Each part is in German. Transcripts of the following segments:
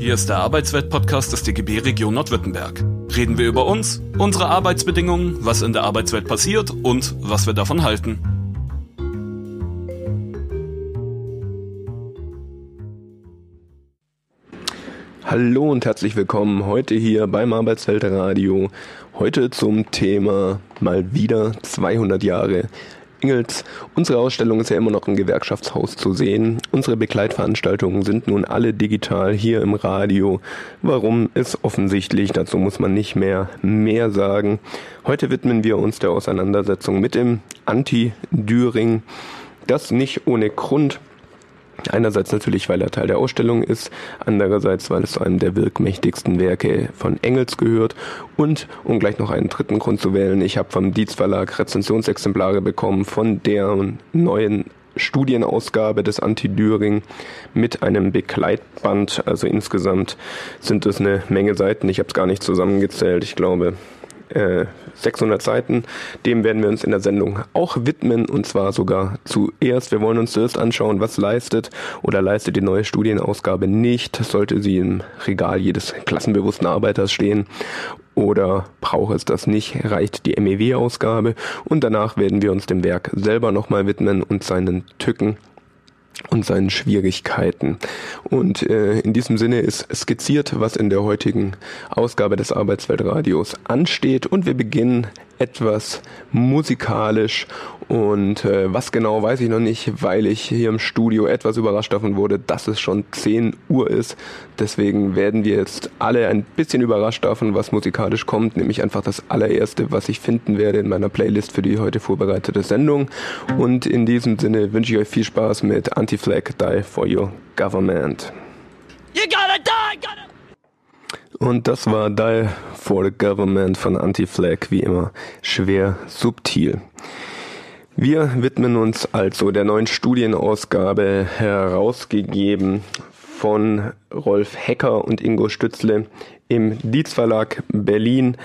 Hier ist der Arbeitswelt-Podcast des DGB Region Nordwürttemberg. Reden wir über uns, unsere Arbeitsbedingungen, was in der Arbeitswelt passiert und was wir davon halten. Hallo und herzlich willkommen heute hier beim Arbeitswelt Radio. Heute zum Thema mal wieder 200 Jahre Ingels, unsere Ausstellung ist ja immer noch im Gewerkschaftshaus zu sehen. Unsere Begleitveranstaltungen sind nun alle digital hier im Radio. Warum ist offensichtlich, dazu muss man nicht mehr mehr sagen. Heute widmen wir uns der Auseinandersetzung mit dem Anti-Düring. Das nicht ohne Grund. Einerseits natürlich, weil er Teil der Ausstellung ist, andererseits, weil es zu einem der wirkmächtigsten Werke von Engels gehört und, um gleich noch einen dritten Grund zu wählen, ich habe vom Dietz Verlag Rezensionsexemplare bekommen von der neuen Studienausgabe des Anti-Düring mit einem Begleitband. Also insgesamt sind es eine Menge Seiten. Ich habe es gar nicht zusammengezählt. Ich glaube 600 äh, Seiten. Dem werden wir uns in der Sendung auch widmen und zwar sogar zuerst. Wir wollen uns zuerst anschauen, was leistet oder leistet die neue Studienausgabe nicht. Sollte sie im Regal jedes klassenbewussten Arbeiters stehen oder braucht es das nicht, reicht die MEW-Ausgabe und danach werden wir uns dem Werk selber nochmal widmen und seinen Tücken und seinen Schwierigkeiten. Und äh, in diesem Sinne ist skizziert, was in der heutigen Ausgabe des Arbeitsweltradios ansteht. Und wir beginnen etwas musikalisch und äh, was genau weiß ich noch nicht, weil ich hier im Studio etwas überrascht davon wurde, dass es schon 10 Uhr ist. Deswegen werden wir jetzt alle ein bisschen überrascht davon, was musikalisch kommt, nämlich einfach das allererste, was ich finden werde in meiner Playlist für die heute vorbereitete Sendung. Und in diesem Sinne wünsche ich euch viel Spaß mit Anti-Flag Die for Your Government. You gotta die, gotta und das war Die for the Government von Anti-Flag, wie immer schwer subtil. Wir widmen uns also der neuen Studienausgabe herausgegeben von Rolf Hecker und Ingo Stützle im Dietz Verlag Berlin.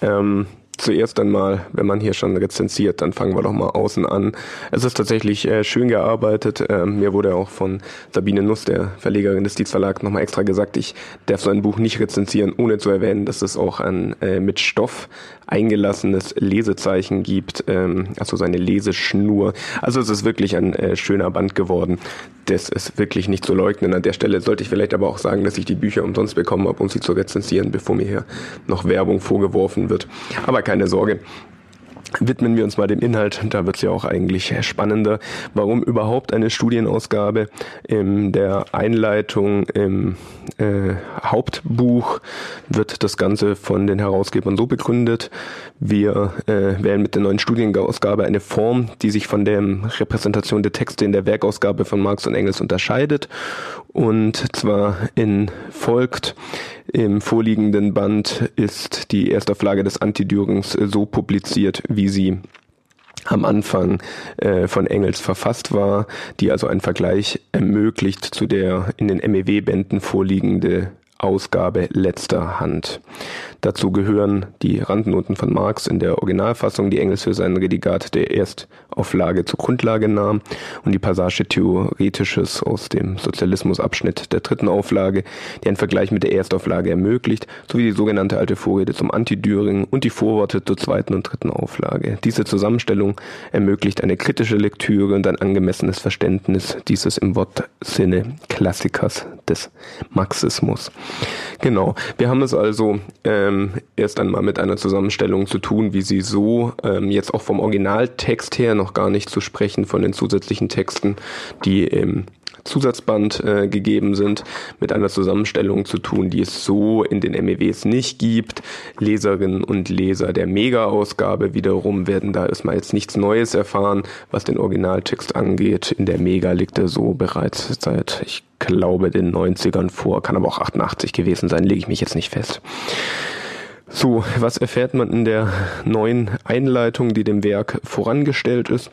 Ähm, zuerst einmal, wenn man hier schon rezensiert, dann fangen wir doch mal außen an. Es ist tatsächlich äh, schön gearbeitet. Ähm, mir wurde auch von Sabine Nuss, der Verlegerin des Dietz Verlag, nochmal extra gesagt, ich darf so ein Buch nicht rezensieren, ohne zu erwähnen, dass es auch ein äh, mit Stoff eingelassenes Lesezeichen gibt, ähm, also seine Leseschnur. Also es ist wirklich ein äh, schöner Band geworden. Das ist wirklich nicht zu leugnen. An der Stelle sollte ich vielleicht aber auch sagen, dass ich die Bücher umsonst bekommen habe, um sie zu rezensieren, bevor mir hier noch Werbung vorgeworfen wird. Aber keine Sorge, widmen wir uns mal dem Inhalt. Da wird es ja auch eigentlich spannender. Warum überhaupt eine Studienausgabe? In der Einleitung im äh, Hauptbuch wird das Ganze von den Herausgebern so begründet. Wir äh, wählen mit der neuen Studienausgabe eine Form, die sich von der Repräsentation der Texte in der Werkausgabe von Marx und Engels unterscheidet. Und zwar in folgt im vorliegenden Band ist die Erstauflage des Antidürings so publiziert, wie sie am Anfang äh, von Engels verfasst war, die also einen Vergleich ermöglicht zu der in den MEW-Bänden vorliegende Ausgabe letzter Hand. Dazu gehören die Randnoten von Marx in der Originalfassung, die Engels für sein Redigat der Erstauflage zur Grundlage nahm und die Passage Theoretisches aus dem Sozialismusabschnitt der dritten Auflage, die einen Vergleich mit der Erstauflage ermöglicht, sowie die sogenannte alte Vorrede zum Anti-Düring und die Vorworte zur zweiten und dritten Auflage. Diese Zusammenstellung ermöglicht eine kritische Lektüre und ein angemessenes Verständnis dieses im Wortsinne Klassikers des Marxismus. Genau, wir haben es also ähm, erst einmal mit einer Zusammenstellung zu tun, wie sie so ähm, jetzt auch vom Originaltext her noch gar nicht zu sprechen von den zusätzlichen Texten, die im Zusatzband äh, gegeben sind, mit einer Zusammenstellung zu tun, die es so in den MEWs nicht gibt. Leserinnen und Leser der Mega-Ausgabe wiederum werden da erstmal jetzt nichts Neues erfahren, was den Originaltext angeht. In der Mega liegt er so bereits seit, ich glaube, den 90ern vor, kann aber auch 88 gewesen sein, lege ich mich jetzt nicht fest. So, was erfährt man in der neuen Einleitung, die dem Werk vorangestellt ist?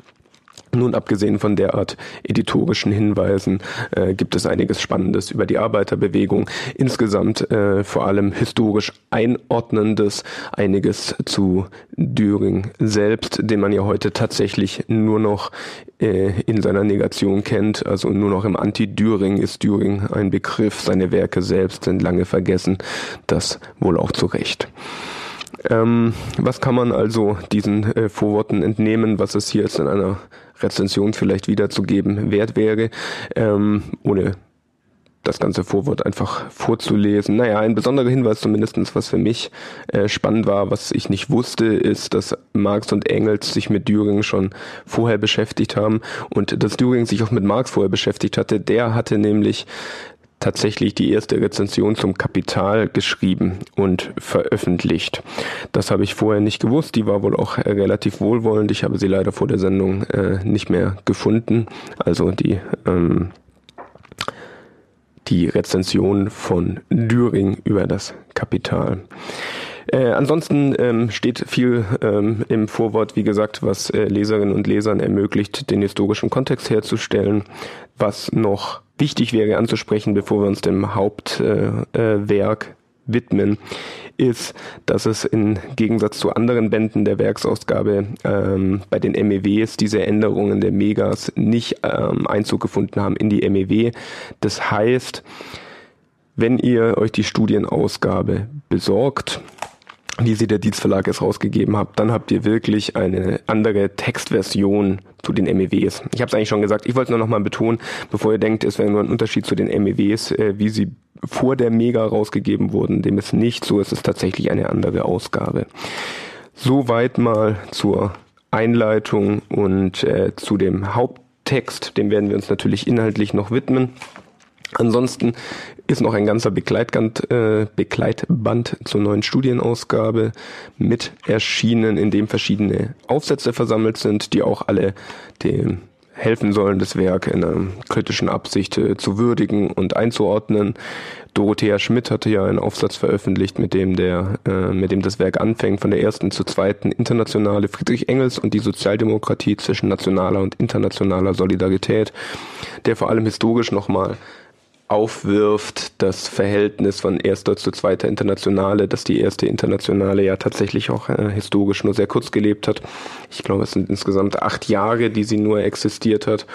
Nun, abgesehen von derart editorischen Hinweisen, äh, gibt es einiges Spannendes über die Arbeiterbewegung. Insgesamt äh, vor allem historisch einordnendes, einiges zu Düring selbst, den man ja heute tatsächlich nur noch äh, in seiner Negation kennt. Also nur noch im Anti-Düring ist Düring ein Begriff. Seine Werke selbst sind lange vergessen. Das wohl auch zu Recht. Ähm, was kann man also diesen äh, Vorworten entnehmen, was es hier jetzt in einer Rezension vielleicht wiederzugeben wert wäre, ähm, ohne das ganze Vorwort einfach vorzulesen. Naja, ein besonderer Hinweis zumindestens, was für mich äh, spannend war, was ich nicht wusste, ist, dass Marx und Engels sich mit Düring schon vorher beschäftigt haben und dass Düring sich auch mit Marx vorher beschäftigt hatte. Der hatte nämlich tatsächlich die erste Rezension zum Kapital geschrieben und veröffentlicht. Das habe ich vorher nicht gewusst. Die war wohl auch äh, relativ wohlwollend. Ich habe sie leider vor der Sendung äh, nicht mehr gefunden. Also die ähm, die Rezension von Düring über das Kapital. Äh, ansonsten ähm, steht viel ähm, im Vorwort, wie gesagt, was äh, Leserinnen und Lesern ermöglicht, den historischen Kontext herzustellen, was noch wichtig wäre anzusprechen, bevor wir uns dem Hauptwerk äh, äh, widmen, ist, dass es im Gegensatz zu anderen Bänden der Werksausgabe ähm, bei den MEWs diese Änderungen der Megas nicht ähm, Einzug gefunden haben in die MEW. Das heißt, wenn ihr euch die Studienausgabe besorgt, wie sie der Dietz Verlag es rausgegeben hat, dann habt ihr wirklich eine andere Textversion zu den MEWs. Ich habe es eigentlich schon gesagt, ich wollte es nur noch mal betonen, bevor ihr denkt, es wäre nur ein Unterschied zu den MEWs, äh, wie sie vor der Mega rausgegeben wurden, dem ist nicht so, es ist tatsächlich eine andere Ausgabe. Soweit mal zur Einleitung und äh, zu dem Haupttext, dem werden wir uns natürlich inhaltlich noch widmen. Ansonsten ist noch ein ganzer Begleitband, äh, Begleitband zur neuen Studienausgabe mit erschienen, in dem verschiedene Aufsätze versammelt sind, die auch alle dem helfen sollen, das Werk in einer kritischen Absicht äh, zu würdigen und einzuordnen. Dorothea Schmidt hatte ja einen Aufsatz veröffentlicht, mit dem der, äh, mit dem das Werk anfängt, von der ersten zur zweiten internationale Friedrich Engels und die Sozialdemokratie zwischen nationaler und internationaler Solidarität, der vor allem historisch nochmal aufwirft, das Verhältnis von erster zu zweiter Internationale, dass die erste Internationale ja tatsächlich auch äh, historisch nur sehr kurz gelebt hat. Ich glaube, es sind insgesamt acht Jahre, die sie nur existiert hat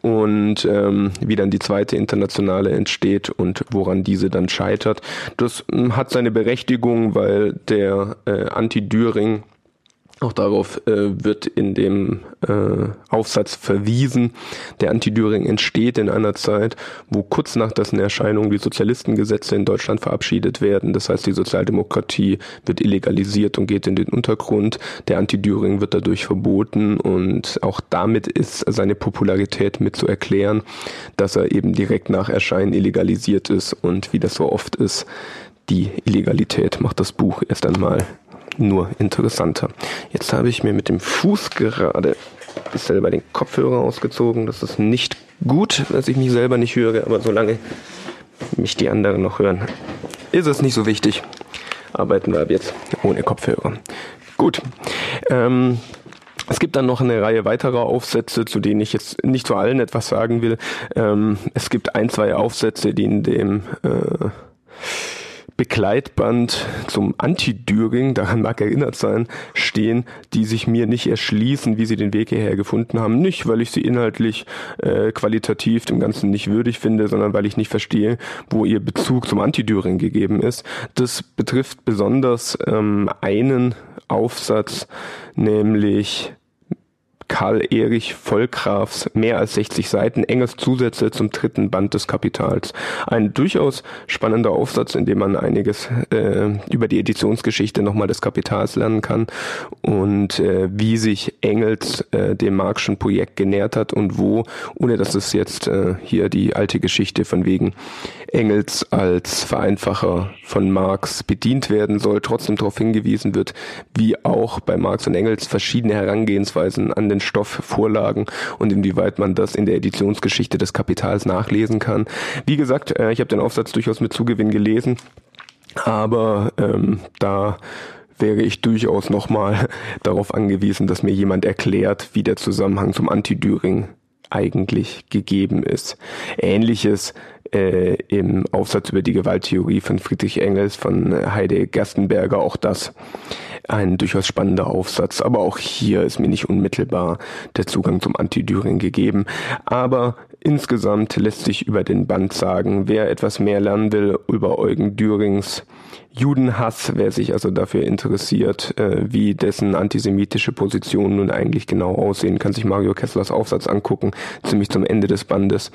und ähm, wie dann die zweite Internationale entsteht und woran diese dann scheitert. Das hm, hat seine Berechtigung, weil der äh, Anti-Düring auch darauf äh, wird in dem äh, Aufsatz verwiesen. Der Anti-Düring entsteht in einer Zeit, wo kurz nach dessen Erscheinung die Sozialistengesetze in Deutschland verabschiedet werden. Das heißt, die Sozialdemokratie wird illegalisiert und geht in den Untergrund. Der Anti-Düring wird dadurch verboten und auch damit ist seine Popularität mit zu erklären, dass er eben direkt nach Erscheinen illegalisiert ist und wie das so oft ist, die Illegalität macht das Buch erst einmal nur interessanter. Jetzt habe ich mir mit dem Fuß gerade selber den Kopfhörer ausgezogen. Das ist nicht gut, dass ich mich selber nicht höre, aber solange mich die anderen noch hören, ist es nicht so wichtig. Arbeiten wir ab jetzt ohne Kopfhörer. Gut. Ähm, es gibt dann noch eine Reihe weiterer Aufsätze, zu denen ich jetzt nicht zu allen etwas sagen will. Ähm, es gibt ein, zwei Aufsätze, die in dem äh, Begleitband zum Anti-Düring, daran mag erinnert sein, stehen, die sich mir nicht erschließen, wie sie den Weg hierher gefunden haben. Nicht, weil ich sie inhaltlich äh, qualitativ dem Ganzen nicht würdig finde, sondern weil ich nicht verstehe, wo ihr Bezug zum Anti-Düring gegeben ist. Das betrifft besonders ähm, einen Aufsatz, nämlich Karl Erich Vollgrafs mehr als 60 Seiten enges Zusätze zum dritten Band des Kapitals. Ein durchaus spannender Aufsatz, in dem man einiges äh, über die Editionsgeschichte nochmal des Kapitals lernen kann und äh, wie sich Engels äh, dem Marxischen Projekt genährt hat und wo, ohne dass es jetzt äh, hier die alte Geschichte von wegen Engels als Vereinfacher von Marx bedient werden soll, trotzdem darauf hingewiesen wird, wie auch bei Marx und Engels verschiedene Herangehensweisen an den Stoff vorlagen und inwieweit man das in der Editionsgeschichte des Kapitals nachlesen kann. Wie gesagt, äh, ich habe den Aufsatz durchaus mit Zugewinn gelesen, aber ähm, da wäre ich durchaus nochmal darauf angewiesen, dass mir jemand erklärt, wie der Zusammenhang zum Anti-Düring eigentlich gegeben ist. Ähnliches äh, im Aufsatz über die Gewalttheorie von Friedrich Engels, von Heide Gerstenberger, auch das ein durchaus spannender Aufsatz. Aber auch hier ist mir nicht unmittelbar der Zugang zum Anti-Düring gegeben. Aber insgesamt lässt sich über den Band sagen, wer etwas mehr lernen will über Eugen Dürings Judenhass, wer sich also dafür interessiert, äh, wie dessen antisemitische Positionen nun eigentlich genau aussehen, kann sich Mario Kesslers Aufsatz angucken, ziemlich zum Ende des Bandes.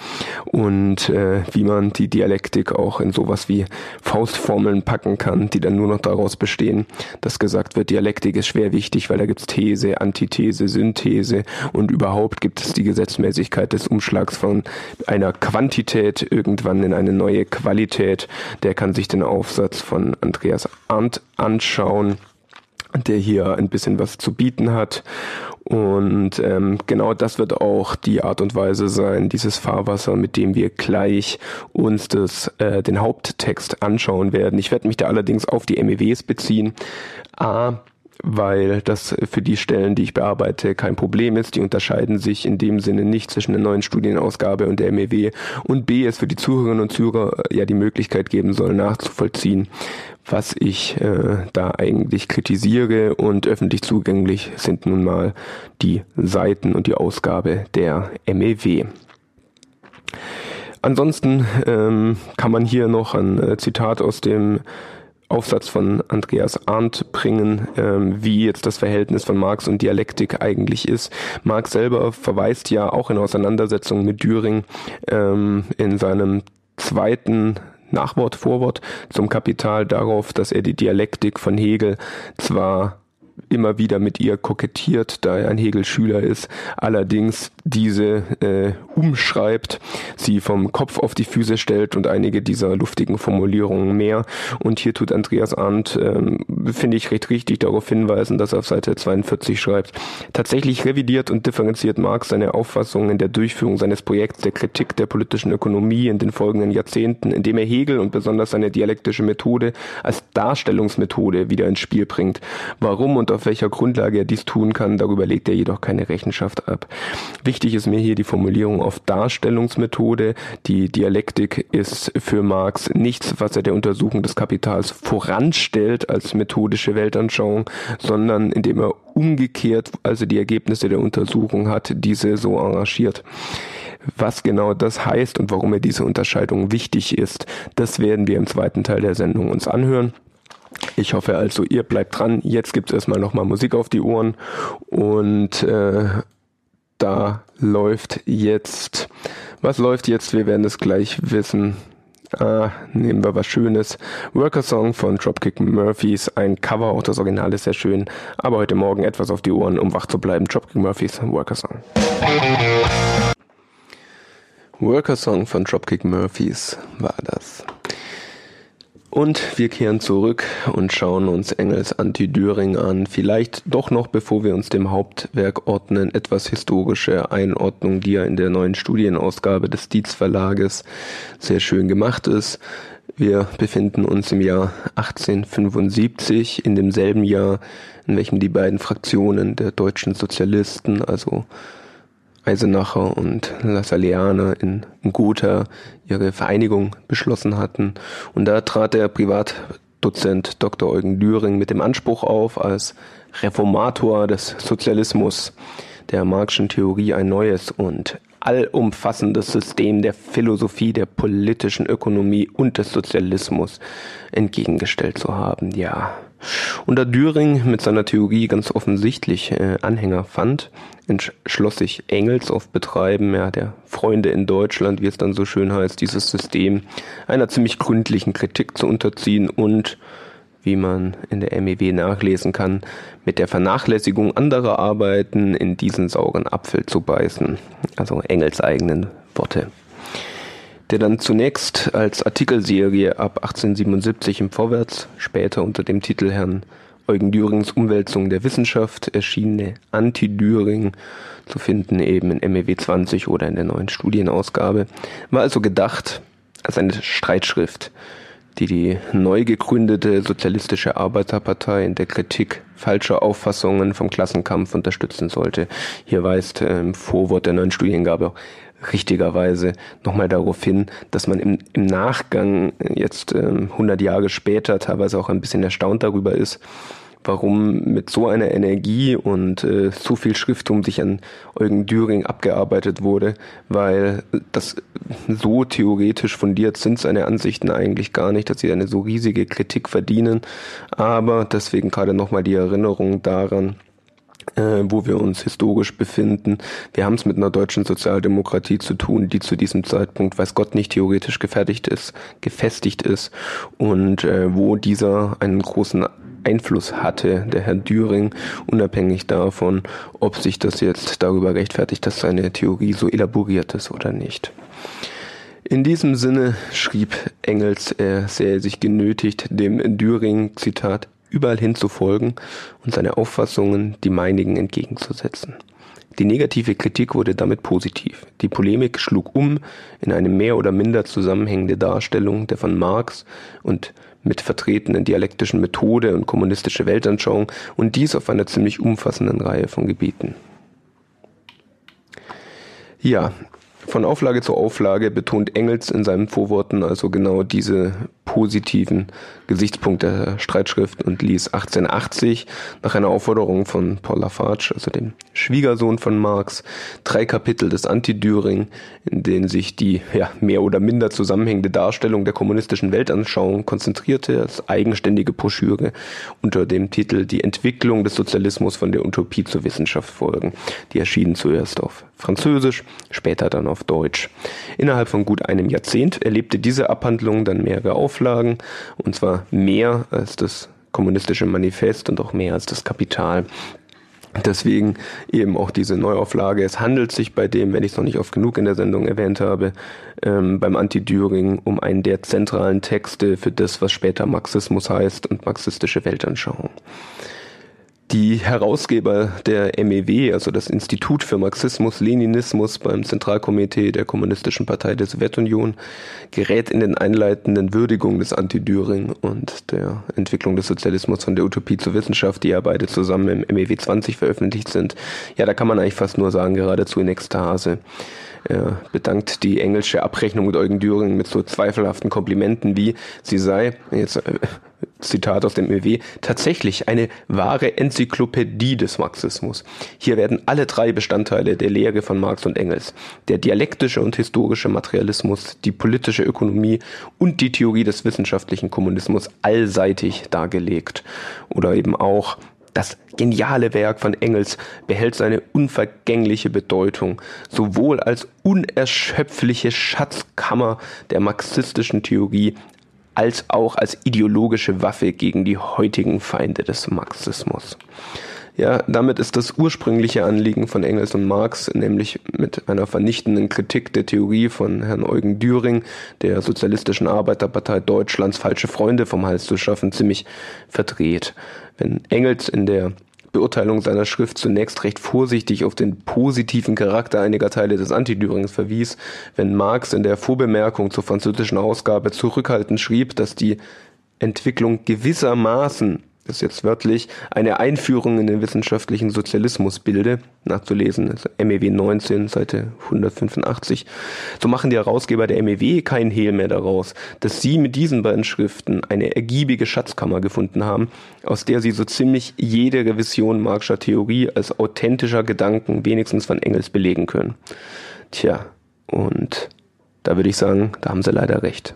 Und äh, wie man die Dialektik auch in sowas wie Faustformeln packen kann, die dann nur noch daraus bestehen, dass gesagt wird, Dialektik ist schwer wichtig, weil da gibt's These, Antithese, Synthese und überhaupt gibt es die Gesetzmäßigkeit des Umschlags von einer Quantität irgendwann in eine neue Qualität. Der kann sich den Aufsatz von Andreas Arndt anschauen, der hier ein bisschen was zu bieten hat. Und ähm, genau das wird auch die Art und Weise sein, dieses Fahrwasser, mit dem wir gleich uns das, äh, den Haupttext anschauen werden. Ich werde mich da allerdings auf die MEWs beziehen. A, weil das für die Stellen, die ich bearbeite, kein Problem ist. Die unterscheiden sich in dem Sinne nicht zwischen der neuen Studienausgabe und der MEW. Und B, es für die Zuhörerinnen und Zuhörer ja die Möglichkeit geben soll, nachzuvollziehen, was ich äh, da eigentlich kritisiere. Und öffentlich zugänglich sind nun mal die Seiten und die Ausgabe der MEW. Ansonsten ähm, kann man hier noch ein äh, Zitat aus dem Aufsatz von Andreas Arndt bringen, ähm, wie jetzt das Verhältnis von Marx und Dialektik eigentlich ist. Marx selber verweist ja auch in Auseinandersetzung mit Düring ähm, in seinem zweiten Nachwort, Vorwort zum Kapital darauf, dass er die Dialektik von Hegel zwar immer wieder mit ihr kokettiert, da er ein Hegel-Schüler ist, allerdings diese äh, umschreibt, sie vom Kopf auf die Füße stellt und einige dieser luftigen Formulierungen mehr. Und hier tut Andreas Arndt, ähm, finde ich, recht richtig darauf hinweisen, dass er auf Seite 42 schreibt, tatsächlich revidiert und differenziert Marx seine Auffassungen in der Durchführung seines Projekts der Kritik der politischen Ökonomie in den folgenden Jahrzehnten, indem er Hegel und besonders seine dialektische Methode als Darstellungsmethode wieder ins Spiel bringt. Warum und auf welcher Grundlage er dies tun kann, darüber legt er jedoch keine Rechenschaft ab. Wichtig ist mir hier die Formulierung auf Darstellungsmethode. Die Dialektik ist für Marx nichts, was er der Untersuchung des Kapitals voranstellt als methodische Weltanschauung, sondern indem er umgekehrt, also die Ergebnisse der Untersuchung hat, diese so arrangiert. Was genau das heißt und warum er diese Unterscheidung wichtig ist, das werden wir im zweiten Teil der Sendung uns anhören. Ich hoffe also, ihr bleibt dran. Jetzt gibt es erstmal nochmal Musik auf die Ohren und äh, da läuft jetzt, was läuft jetzt? Wir werden es gleich wissen. Ah, nehmen wir was Schönes. Worker Song von Dropkick Murphys. Ein Cover, auch das Original ist sehr schön. Aber heute Morgen etwas auf die Ohren, um wach zu bleiben. Dropkick Murphys Worker Song. Worker Song von Dropkick Murphys war das. Und wir kehren zurück und schauen uns Engels Anti-Düring an. Vielleicht doch noch, bevor wir uns dem Hauptwerk ordnen, etwas historische Einordnung, die ja in der neuen Studienausgabe des Dietz Verlages sehr schön gemacht ist. Wir befinden uns im Jahr 1875, in demselben Jahr, in welchem die beiden Fraktionen der deutschen Sozialisten, also Eisenacher und Lassalleane in, Gotha ihre Vereinigung beschlossen hatten. Und da trat der Privatdozent Dr. Eugen Düring mit dem Anspruch auf, als Reformator des Sozialismus der Marxischen Theorie ein neues und allumfassendes System der Philosophie, der politischen Ökonomie und des Sozialismus entgegengestellt zu haben. Ja, und da Düring mit seiner Theorie ganz offensichtlich äh, Anhänger fand, entschloss sich Engels auf Betreiben ja, der Freunde in Deutschland, wie es dann so schön heißt, dieses System einer ziemlich gründlichen Kritik zu unterziehen und wie man in der MEW nachlesen kann, mit der Vernachlässigung anderer Arbeiten in diesen sauren Apfel zu beißen. Also Engels eigenen Worte der dann zunächst als Artikelserie ab 1877 im Vorwärts, später unter dem Titel Herrn Eugen Dürings Umwälzung der Wissenschaft erschienene Anti-Düring zu finden eben in MEW 20 oder in der neuen Studienausgabe, war also gedacht als eine Streitschrift die die neu gegründete Sozialistische Arbeiterpartei in der Kritik falscher Auffassungen vom Klassenkampf unterstützen sollte. Hier weist im Vorwort der neuen Studiengabe richtigerweise nochmal darauf hin, dass man im, im Nachgang jetzt äh, 100 Jahre später teilweise auch ein bisschen erstaunt darüber ist, warum mit so einer Energie und äh, so viel Schriftum sich an Eugen Düring abgearbeitet wurde, weil das so theoretisch fundiert sind seine Ansichten eigentlich gar nicht, dass sie eine so riesige Kritik verdienen. Aber deswegen gerade nochmal die Erinnerung daran, äh, wo wir uns historisch befinden. Wir haben es mit einer deutschen Sozialdemokratie zu tun, die zu diesem Zeitpunkt, weiß Gott, nicht theoretisch gefertigt ist, gefestigt ist und äh, wo dieser einen großen Einfluss hatte, der Herr Düring, unabhängig davon, ob sich das jetzt darüber rechtfertigt, dass seine Theorie so elaboriert ist oder nicht. In diesem Sinne schrieb Engels, er sähe sich genötigt, dem Düring, Zitat, überall hin zu folgen und seine Auffassungen die meinigen entgegenzusetzen. Die negative Kritik wurde damit positiv. Die Polemik schlug um in eine mehr oder minder zusammenhängende Darstellung der von Marx und mit vertretenen dialektischen Methode und kommunistische Weltanschauung und dies auf einer ziemlich umfassenden Reihe von Gebieten. Ja, von Auflage zu Auflage betont Engels in seinen Vorworten also genau diese positiven Gesichtspunkt der Streitschrift und ließ 1880 nach einer Aufforderung von Paul Lafarge, also dem Schwiegersohn von Marx, drei Kapitel des Anti-Düring, in denen sich die ja, mehr oder minder zusammenhängende Darstellung der kommunistischen Weltanschauung konzentrierte, als eigenständige Broschüre unter dem Titel Die Entwicklung des Sozialismus von der Utopie zur Wissenschaft folgen. Die erschienen zuerst auf Französisch, später dann auf Deutsch. Innerhalb von gut einem Jahrzehnt erlebte diese Abhandlung dann mehrere Auflagen, und zwar mehr als das kommunistische Manifest und auch mehr als das Kapital. Deswegen eben auch diese Neuauflage. Es handelt sich bei dem, wenn ich es noch nicht oft genug in der Sendung erwähnt habe, ähm, beim Anti-Düring um einen der zentralen Texte für das, was später Marxismus heißt und marxistische Weltanschauung. Die Herausgeber der MEW, also das Institut für Marxismus, Leninismus beim Zentralkomitee der Kommunistischen Partei der Sowjetunion, gerät in den einleitenden Würdigungen des Anti-Düring und der Entwicklung des Sozialismus von der Utopie zur Wissenschaft, die ja beide zusammen im MEW 20 veröffentlicht sind. Ja, da kann man eigentlich fast nur sagen, geradezu in Ekstase. Er bedankt die englische Abrechnung mit Eugen Düring mit so zweifelhaften Komplimenten wie sie sei, jetzt äh, Zitat aus dem EW, tatsächlich eine wahre Enzyklopädie des Marxismus. Hier werden alle drei Bestandteile der Lehre von Marx und Engels, der dialektische und historische Materialismus, die politische Ökonomie und die Theorie des wissenschaftlichen Kommunismus allseitig dargelegt. Oder eben auch das geniale Werk von Engels behält seine unvergängliche Bedeutung, sowohl als unerschöpfliche Schatzkammer der marxistischen Theorie als auch als ideologische Waffe gegen die heutigen Feinde des Marxismus. Ja, damit ist das ursprüngliche Anliegen von Engels und Marx, nämlich mit einer vernichtenden Kritik der Theorie von Herrn Eugen Düring, der Sozialistischen Arbeiterpartei Deutschlands falsche Freunde vom Hals zu schaffen, ziemlich verdreht. Wenn Engels in der Beurteilung seiner Schrift zunächst recht vorsichtig auf den positiven Charakter einiger Teile des Antidürings verwies, wenn Marx in der Vorbemerkung zur französischen Ausgabe zurückhaltend schrieb, dass die Entwicklung gewissermaßen das ist jetzt wörtlich, eine Einführung in den wissenschaftlichen Sozialismus bilde, nachzulesen, also MEW 19, Seite 185. So machen die Herausgeber der MEW keinen Hehl mehr daraus, dass sie mit diesen beiden Schriften eine ergiebige Schatzkammer gefunden haben, aus der sie so ziemlich jede Revision Marxischer Theorie als authentischer Gedanken wenigstens von Engels belegen können. Tja, und da würde ich sagen, da haben sie leider recht.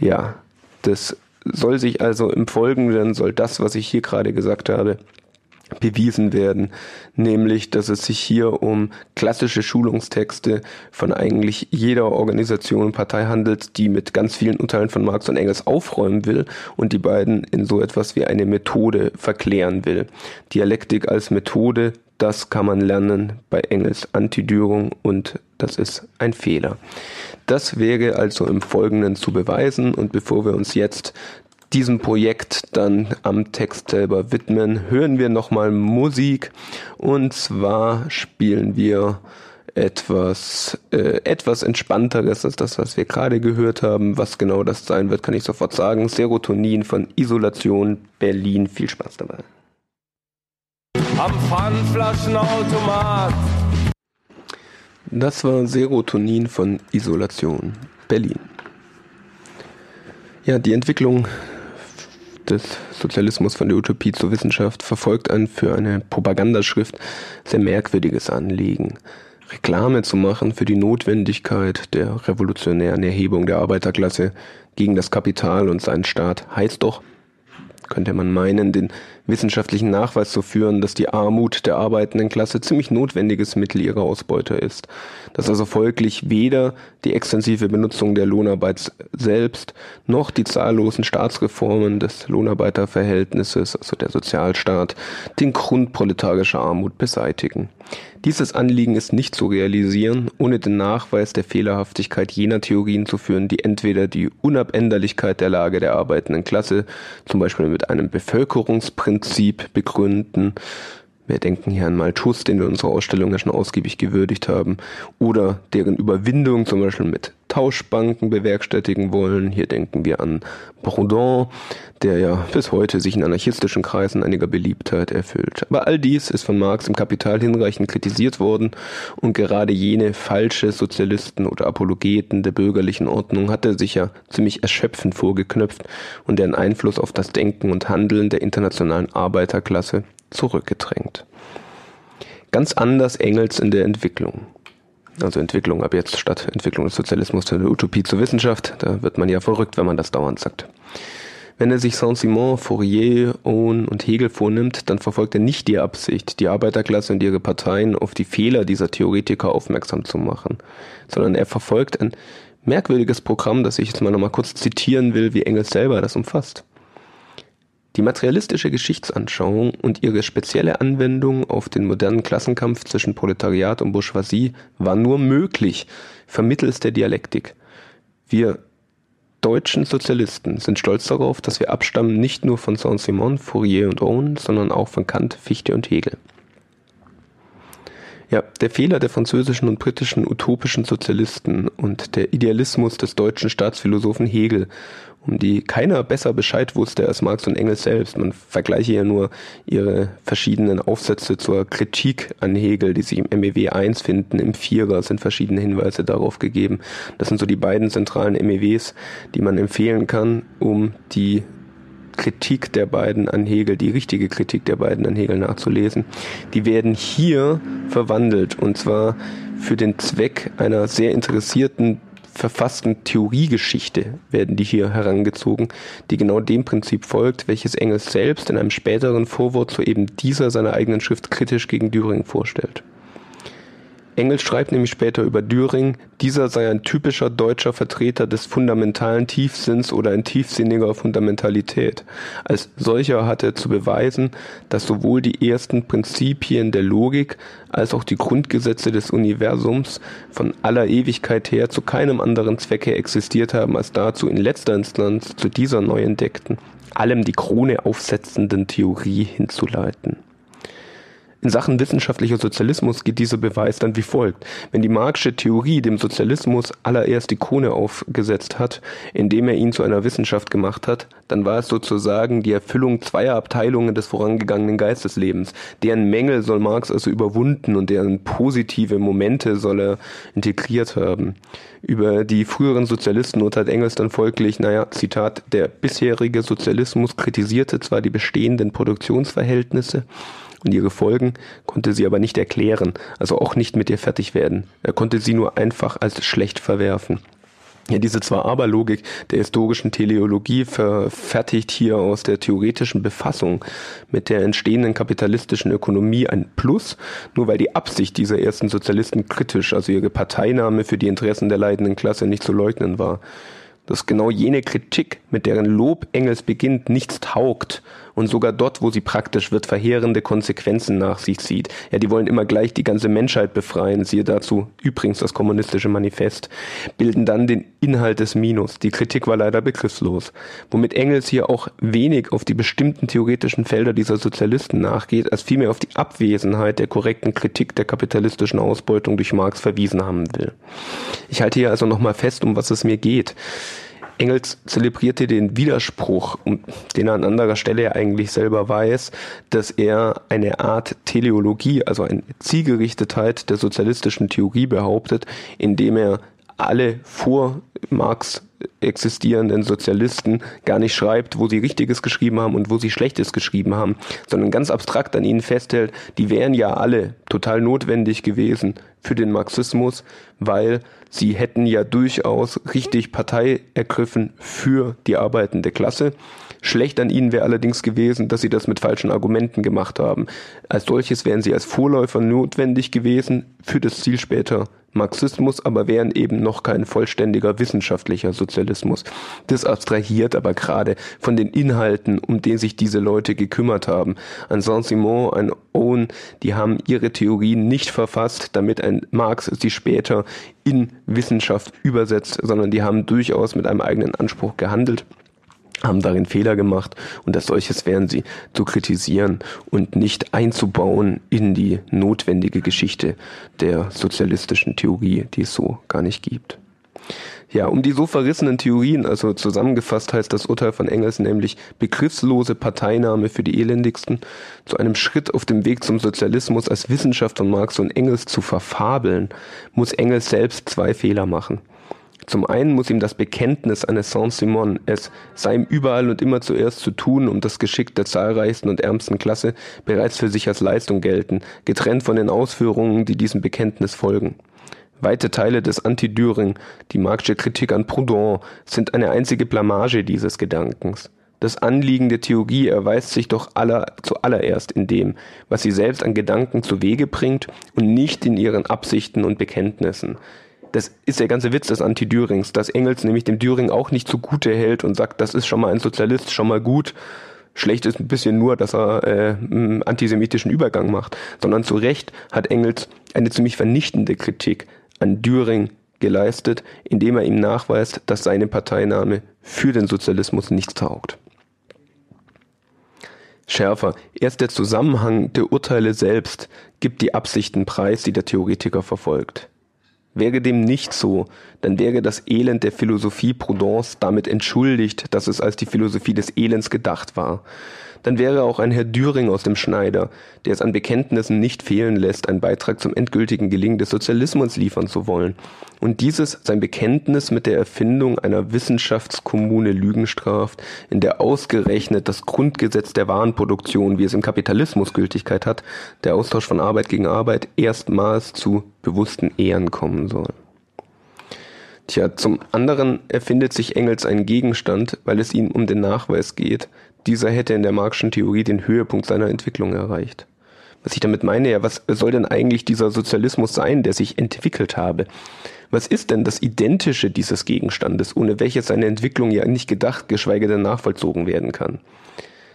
Ja, das soll sich also im Folgenden, soll das, was ich hier gerade gesagt habe, bewiesen werden, nämlich, dass es sich hier um klassische Schulungstexte von eigentlich jeder Organisation und Partei handelt, die mit ganz vielen Urteilen von Marx und Engels aufräumen will und die beiden in so etwas wie eine Methode verklären will. Dialektik als Methode, das kann man lernen bei Engels Antidürung und das ist ein Fehler. Das wäre also im Folgenden zu beweisen und bevor wir uns jetzt diesem Projekt dann am Text selber widmen, hören wir nochmal Musik und zwar spielen wir etwas, äh, etwas entspannteres als das, was wir gerade gehört haben. Was genau das sein wird, kann ich sofort sagen. Serotonin von Isolation Berlin. Viel Spaß dabei. Am Pfandflaschenautomat. Das war Serotonin von Isolation Berlin. Ja, die Entwicklung des Sozialismus von der Utopie zur Wissenschaft verfolgt ein für eine Propagandaschrift sehr merkwürdiges Anliegen. Reklame zu machen für die Notwendigkeit der revolutionären Erhebung der Arbeiterklasse gegen das Kapital und seinen Staat heißt doch, könnte man meinen, den wissenschaftlichen Nachweis zu führen, dass die Armut der arbeitenden Klasse ziemlich notwendiges Mittel ihrer Ausbeute ist, dass also folglich weder die extensive Benutzung der Lohnarbeit selbst noch die zahllosen Staatsreformen des Lohnarbeiterverhältnisses, also der Sozialstaat, den Grund proletarischer Armut beseitigen. Dieses Anliegen ist nicht zu realisieren, ohne den Nachweis der Fehlerhaftigkeit jener Theorien zu führen, die entweder die Unabänderlichkeit der Lage der arbeitenden Klasse, zum Beispiel mit einem Bevölkerungsprinzip, Prinzip begründen. Wir denken hier an Malthus, den wir in unserer Ausstellung ja schon ausgiebig gewürdigt haben, oder deren Überwindung zum Beispiel mit Tauschbanken bewerkstelligen wollen. Hier denken wir an Proudhon, der ja bis heute sich in anarchistischen Kreisen einiger Beliebtheit erfüllt. Aber all dies ist von Marx im Kapital hinreichend kritisiert worden und gerade jene falsche Sozialisten oder Apologeten der bürgerlichen Ordnung hatte sich ja ziemlich erschöpfend vorgeknöpft und deren Einfluss auf das Denken und Handeln der internationalen Arbeiterklasse zurückgedrängt. Ganz anders Engels in der Entwicklung. Also Entwicklung ab jetzt statt Entwicklung des Sozialismus zur Utopie zur Wissenschaft. Da wird man ja verrückt, wenn man das dauernd sagt. Wenn er sich Saint-Simon, Fourier, Owen und Hegel vornimmt, dann verfolgt er nicht die Absicht, die Arbeiterklasse und ihre Parteien auf die Fehler dieser Theoretiker aufmerksam zu machen, sondern er verfolgt ein merkwürdiges Programm, das ich jetzt mal nochmal kurz zitieren will, wie Engels selber das umfasst. Die materialistische Geschichtsanschauung und ihre spezielle Anwendung auf den modernen Klassenkampf zwischen Proletariat und Bourgeoisie war nur möglich vermittels der Dialektik. Wir deutschen Sozialisten sind stolz darauf, dass wir abstammen nicht nur von Saint-Simon, Fourier und Owen, sondern auch von Kant, Fichte und Hegel. Ja, der Fehler der französischen und britischen utopischen Sozialisten und der Idealismus des deutschen Staatsphilosophen Hegel um die keiner besser Bescheid wusste als Marx und Engels selbst. Man vergleiche ja nur ihre verschiedenen Aufsätze zur Kritik an Hegel, die sich im MEW 1 finden. Im Vierer sind verschiedene Hinweise darauf gegeben. Das sind so die beiden zentralen MEWs, die man empfehlen kann, um die Kritik der beiden an Hegel, die richtige Kritik der beiden an Hegel nachzulesen. Die werden hier verwandelt und zwar für den Zweck einer sehr interessierten verfassten Theoriegeschichte werden die hier herangezogen, die genau dem Prinzip folgt, welches Engels selbst in einem späteren Vorwort zu eben dieser seiner eigenen Schrift kritisch gegen Düring vorstellt. Engels schreibt nämlich später über Düring, dieser sei ein typischer deutscher Vertreter des fundamentalen Tiefsinns oder ein tiefsinniger Fundamentalität. Als solcher hat er zu beweisen, dass sowohl die ersten Prinzipien der Logik als auch die Grundgesetze des Universums von aller Ewigkeit her zu keinem anderen Zwecke existiert haben, als dazu in letzter Instanz zu dieser neu entdeckten, allem die Krone aufsetzenden Theorie hinzuleiten. In Sachen wissenschaftlicher Sozialismus geht dieser Beweis dann wie folgt. Wenn die Marxische Theorie dem Sozialismus allererst die Krone aufgesetzt hat, indem er ihn zu einer Wissenschaft gemacht hat, dann war es sozusagen die Erfüllung zweier Abteilungen des vorangegangenen Geisteslebens. Deren Mängel soll Marx also überwunden und deren positive Momente soll er integriert haben. Über die früheren Sozialisten urteilt Engels dann folglich, naja, Zitat, der bisherige Sozialismus kritisierte zwar die bestehenden Produktionsverhältnisse, und ihre Folgen konnte sie aber nicht erklären, also auch nicht mit ihr fertig werden. Er konnte sie nur einfach als schlecht verwerfen. Ja, diese Zwar-Aber-Logik der historischen Teleologie verfertigt hier aus der theoretischen Befassung mit der entstehenden kapitalistischen Ökonomie ein Plus, nur weil die Absicht dieser ersten Sozialisten kritisch, also ihre Parteinahme für die Interessen der leidenden Klasse nicht zu leugnen war. dass genau jene Kritik, mit deren Lob Engels beginnt, nichts taugt und sogar dort, wo sie praktisch wird, verheerende Konsequenzen nach sich zieht. Ja, die wollen immer gleich die ganze Menschheit befreien, siehe dazu übrigens das kommunistische Manifest, bilden dann den Inhalt des Minus. Die Kritik war leider begriffslos, womit Engels hier auch wenig auf die bestimmten theoretischen Felder dieser Sozialisten nachgeht, als vielmehr auf die Abwesenheit der korrekten Kritik der kapitalistischen Ausbeutung durch Marx verwiesen haben will. Ich halte hier also nochmal fest, um was es mir geht. Engels zelebrierte den Widerspruch, den er an anderer Stelle eigentlich selber weiß, dass er eine Art Teleologie, also eine Zielgerichtetheit der sozialistischen Theorie behauptet, indem er alle vor Marx existierenden Sozialisten gar nicht schreibt, wo sie Richtiges geschrieben haben und wo sie Schlechtes geschrieben haben, sondern ganz abstrakt an ihnen festhält, die wären ja alle total notwendig gewesen für den Marxismus, weil sie hätten ja durchaus richtig Partei ergriffen für die arbeitende Klasse. Schlecht an ihnen wäre allerdings gewesen, dass sie das mit falschen Argumenten gemacht haben. Als solches wären sie als Vorläufer notwendig gewesen für das Ziel später Marxismus, aber wären eben noch kein vollständiger wissenschaftlicher Sozialismus. Das abstrahiert aber gerade von den Inhalten, um den sich diese Leute gekümmert haben. Ein Saint-Simon, ein Owen, die haben ihre Theorien nicht verfasst, damit ein Marx sie später in Wissenschaft übersetzt, sondern die haben durchaus mit einem eigenen Anspruch gehandelt haben darin Fehler gemacht und als solches wären sie zu kritisieren und nicht einzubauen in die notwendige Geschichte der sozialistischen Theorie, die es so gar nicht gibt. Ja, um die so verrissenen Theorien, also zusammengefasst heißt das Urteil von Engels nämlich begriffslose Parteinahme für die Elendigsten, zu einem Schritt auf dem Weg zum Sozialismus als Wissenschaft von Marx und Engels zu verfabeln, muss Engels selbst zwei Fehler machen. Zum einen muss ihm das Bekenntnis eines Saint-Simon, es sei ihm überall und immer zuerst zu tun, um das Geschick der zahlreichsten und ärmsten Klasse, bereits für sich als Leistung gelten, getrennt von den Ausführungen, die diesem Bekenntnis folgen. Weite Teile des Anti-Düring, die Marxische Kritik an Proudhon, sind eine einzige Blamage dieses Gedankens. Das Anliegen der Theorie erweist sich doch aller, zuallererst in dem, was sie selbst an Gedanken zu Wege bringt und nicht in ihren Absichten und Bekenntnissen. Das ist der ganze Witz des Anti-Dürings, dass Engels nämlich dem Düring auch nicht zugute hält und sagt, das ist schon mal ein Sozialist, schon mal gut. Schlecht ist ein bisschen nur, dass er äh, einen antisemitischen Übergang macht, sondern zu Recht hat Engels eine ziemlich vernichtende Kritik an Düring geleistet, indem er ihm nachweist, dass seine Parteinahme für den Sozialismus nichts taugt. Schärfer, erst der Zusammenhang der Urteile selbst gibt die Absichten preis, die der Theoretiker verfolgt. Wäre dem nicht so, dann wäre das Elend der Philosophie Proudhons damit entschuldigt, dass es als die Philosophie des Elends gedacht war. Dann wäre auch ein Herr Düring aus dem Schneider, der es an Bekenntnissen nicht fehlen lässt, einen Beitrag zum endgültigen Gelingen des Sozialismus liefern zu wollen. Und dieses sein Bekenntnis mit der Erfindung einer Wissenschaftskommune Lügen straft, in der ausgerechnet das Grundgesetz der Warenproduktion, wie es im Kapitalismus Gültigkeit hat, der Austausch von Arbeit gegen Arbeit, erstmals zu bewussten Ehren kommen soll. Tja, zum anderen erfindet sich Engels einen Gegenstand, weil es ihm um den Nachweis geht, dieser hätte in der Marxischen Theorie den Höhepunkt seiner Entwicklung erreicht. Was ich damit meine, ja, was soll denn eigentlich dieser Sozialismus sein, der sich entwickelt habe? Was ist denn das Identische dieses Gegenstandes, ohne welches seine Entwicklung ja nicht gedacht, geschweige denn nachvollzogen werden kann?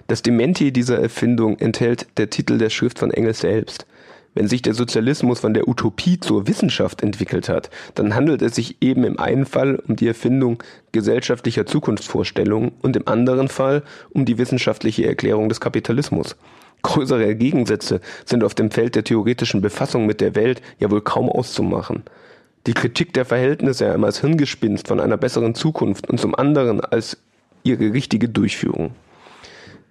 Das Dementi dieser Erfindung enthält der Titel der Schrift von Engels selbst. Wenn sich der Sozialismus von der Utopie zur Wissenschaft entwickelt hat, dann handelt es sich eben im einen Fall um die Erfindung gesellschaftlicher Zukunftsvorstellungen und im anderen Fall um die wissenschaftliche Erklärung des Kapitalismus. Größere Gegensätze sind auf dem Feld der theoretischen Befassung mit der Welt ja wohl kaum auszumachen. Die Kritik der Verhältnisse einmal als Hirngespinst von einer besseren Zukunft und zum anderen als ihre richtige Durchführung.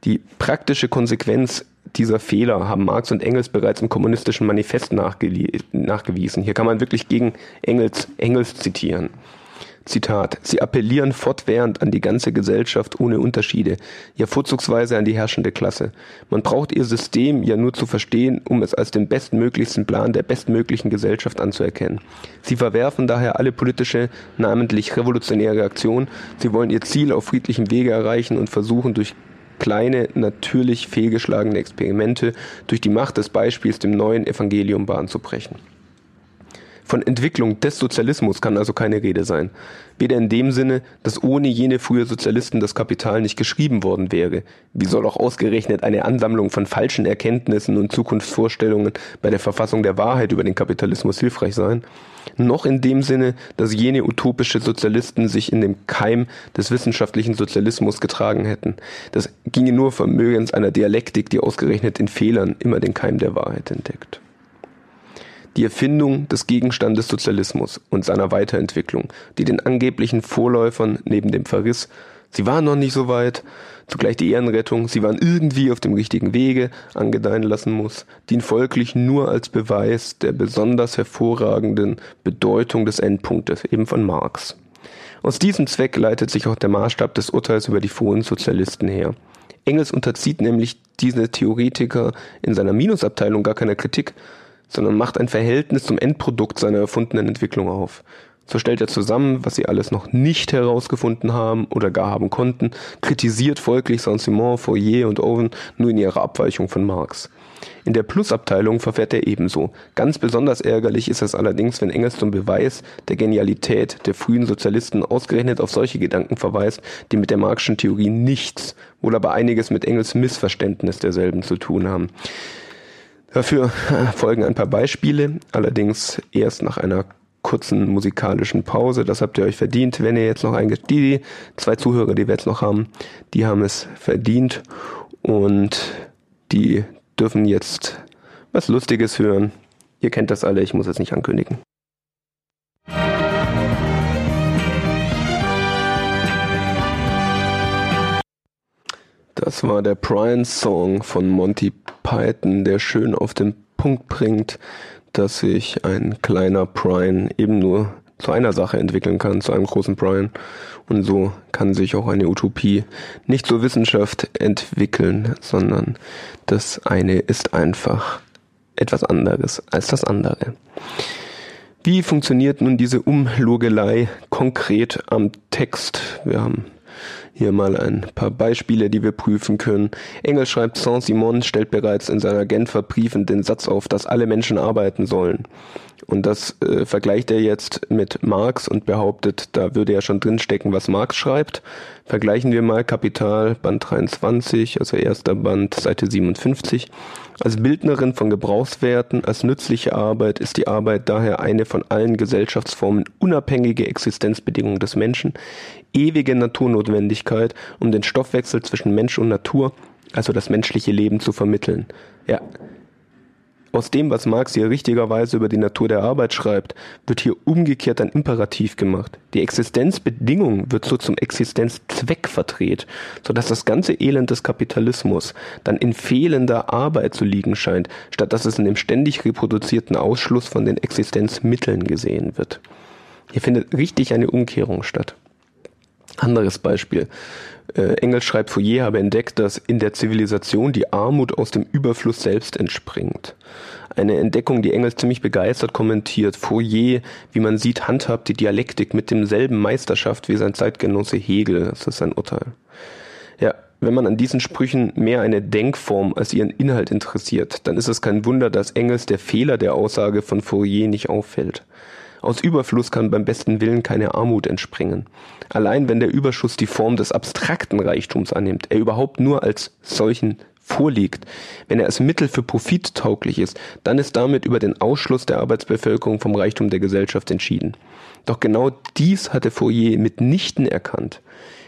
Die praktische Konsequenz dieser Fehler haben Marx und Engels bereits im kommunistischen Manifest nachgewiesen. Hier kann man wirklich gegen Engels, Engels zitieren. Zitat, sie appellieren fortwährend an die ganze Gesellschaft ohne Unterschiede, ja vorzugsweise an die herrschende Klasse. Man braucht ihr System ja nur zu verstehen, um es als den bestmöglichsten Plan der bestmöglichen Gesellschaft anzuerkennen. Sie verwerfen daher alle politische, namentlich revolutionäre Aktion, sie wollen ihr Ziel auf friedlichem Wege erreichen und versuchen durch kleine, natürlich fehlgeschlagene Experimente durch die Macht des Beispiels dem neuen Evangelium Bahn zu brechen. Von Entwicklung des Sozialismus kann also keine Rede sein. Weder in dem Sinne, dass ohne jene frühe Sozialisten das Kapital nicht geschrieben worden wäre. Wie soll auch ausgerechnet eine Ansammlung von falschen Erkenntnissen und Zukunftsvorstellungen bei der Verfassung der Wahrheit über den Kapitalismus hilfreich sein? Noch in dem Sinne, dass jene utopische Sozialisten sich in dem Keim des wissenschaftlichen Sozialismus getragen hätten. Das ginge nur vermögens einer Dialektik, die ausgerechnet in Fehlern immer den Keim der Wahrheit entdeckt die Erfindung des Gegenstandes Sozialismus und seiner Weiterentwicklung, die den angeblichen Vorläufern neben dem Verriss, sie waren noch nicht so weit, zugleich die Ehrenrettung, sie waren irgendwie auf dem richtigen Wege, angedeihen lassen muss, dient folglich nur als Beweis der besonders hervorragenden Bedeutung des Endpunktes, eben von Marx. Aus diesem Zweck leitet sich auch der Maßstab des Urteils über die frühen Sozialisten her. Engels unterzieht nämlich diese Theoretiker in seiner Minusabteilung gar keiner Kritik, sondern macht ein Verhältnis zum Endprodukt seiner erfundenen Entwicklung auf. So stellt er zusammen, was sie alles noch nicht herausgefunden haben oder gar haben konnten, kritisiert folglich Saint-Simon, Fourier und Owen nur in ihrer Abweichung von Marx. In der Plusabteilung verfährt er ebenso. Ganz besonders ärgerlich ist es allerdings, wenn Engels zum Beweis der Genialität der frühen Sozialisten ausgerechnet auf solche Gedanken verweist, die mit der Marxischen Theorie nichts, wohl aber einiges mit Engels Missverständnis derselben zu tun haben. Dafür folgen ein paar Beispiele, allerdings erst nach einer kurzen musikalischen Pause. Das habt ihr euch verdient, wenn ihr jetzt noch eingeht. Die zwei Zuhörer, die wir jetzt noch haben, die haben es verdient und die dürfen jetzt was Lustiges hören. Ihr kennt das alle, ich muss es nicht ankündigen. Das war der Brian-Song von Monty Python, der schön auf den Punkt bringt, dass sich ein kleiner Brian eben nur zu einer Sache entwickeln kann, zu einem großen Brian. Und so kann sich auch eine Utopie nicht zur Wissenschaft entwickeln, sondern das eine ist einfach etwas anderes als das andere. Wie funktioniert nun diese Umlogelei konkret am Text? Wir haben hier mal ein paar Beispiele, die wir prüfen können. Engels schreibt, Saint-Simon stellt bereits in seiner Genfer Briefen den Satz auf, dass alle Menschen arbeiten sollen. Und das äh, vergleicht er jetzt mit Marx und behauptet, da würde ja schon drinstecken, was Marx schreibt. Vergleichen wir mal Kapital, Band 23, also erster Band, Seite 57. Als Bildnerin von Gebrauchswerten, als nützliche Arbeit ist die Arbeit daher eine von allen Gesellschaftsformen unabhängige Existenzbedingung des Menschen, ewige Naturnotwendigkeit, um den Stoffwechsel zwischen Mensch und Natur, also das menschliche Leben zu vermitteln. Ja, aus dem, was Marx hier richtigerweise über die Natur der Arbeit schreibt, wird hier umgekehrt ein Imperativ gemacht. Die Existenzbedingung wird so zum Existenzzweck verdreht, sodass das ganze Elend des Kapitalismus dann in fehlender Arbeit zu liegen scheint, statt dass es in dem ständig reproduzierten Ausschluss von den Existenzmitteln gesehen wird. Hier findet richtig eine Umkehrung statt. Anderes Beispiel. Äh, Engels schreibt, Fourier habe entdeckt, dass in der Zivilisation die Armut aus dem Überfluss selbst entspringt. Eine Entdeckung, die Engels ziemlich begeistert kommentiert. Fourier, wie man sieht, handhabt die Dialektik mit demselben Meisterschaft wie sein Zeitgenosse Hegel. Das ist sein Urteil. Ja, wenn man an diesen Sprüchen mehr eine Denkform als ihren Inhalt interessiert, dann ist es kein Wunder, dass Engels der Fehler der Aussage von Fourier nicht auffällt. Aus Überfluss kann beim besten Willen keine Armut entspringen. Allein wenn der Überschuss die Form des abstrakten Reichtums annimmt, er überhaupt nur als solchen vorliegt, wenn er als Mittel für Profit tauglich ist, dann ist damit über den Ausschluss der Arbeitsbevölkerung vom Reichtum der Gesellschaft entschieden. Doch genau dies hatte Fourier mitnichten erkannt.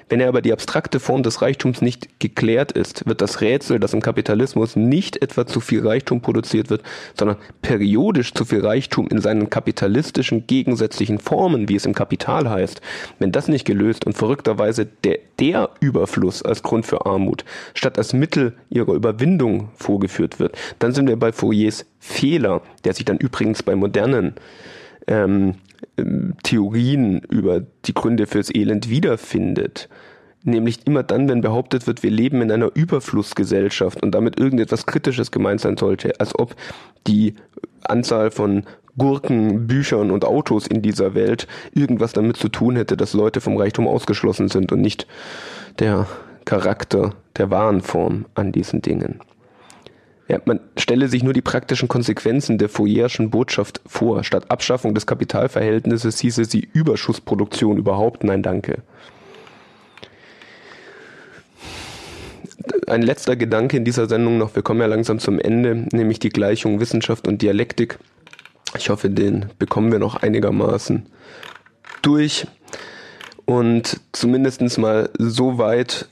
Wenn er aber die abstrakte Form des Reichtums nicht geklärt ist, wird das Rätsel, dass im Kapitalismus nicht etwa zu viel Reichtum produziert wird, sondern periodisch zu viel Reichtum in seinen kapitalistischen gegensätzlichen Formen, wie es im Kapital heißt, wenn das nicht gelöst und verrückterweise der, der Überfluss als Grund für Armut statt als Mittel ihrer Überwindung vorgeführt wird, dann sind wir bei Fouriers Fehler, der sich dann übrigens bei modernen ähm, Theorien über die Gründe fürs Elend wiederfindet. Nämlich immer dann, wenn behauptet wird, wir leben in einer Überflussgesellschaft und damit irgendetwas Kritisches gemeint sein sollte, als ob die Anzahl von Gurken, Büchern und Autos in dieser Welt irgendwas damit zu tun hätte, dass Leute vom Reichtum ausgeschlossen sind und nicht der Charakter der wahren Form an diesen Dingen. Ja, man stelle sich nur die praktischen Konsequenzen der Fourierschen Botschaft vor. Statt Abschaffung des Kapitalverhältnisses hieße sie Überschussproduktion überhaupt. Nein, danke. Ein letzter Gedanke in dieser Sendung noch. Wir kommen ja langsam zum Ende, nämlich die Gleichung Wissenschaft und Dialektik. Ich hoffe, den bekommen wir noch einigermaßen durch und zumindest mal so weit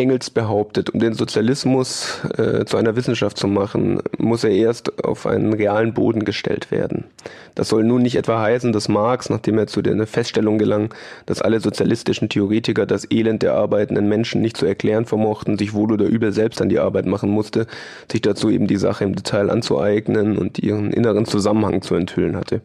Engels behauptet, um den Sozialismus äh, zu einer Wissenschaft zu machen, muss er erst auf einen realen Boden gestellt werden. Das soll nun nicht etwa heißen, dass Marx, nachdem er zu der Feststellung gelang, dass alle sozialistischen Theoretiker das Elend der arbeitenden Menschen nicht zu erklären vermochten, sich wohl oder übel selbst an die Arbeit machen musste, sich dazu eben die Sache im Detail anzueignen und ihren inneren Zusammenhang zu enthüllen hatte.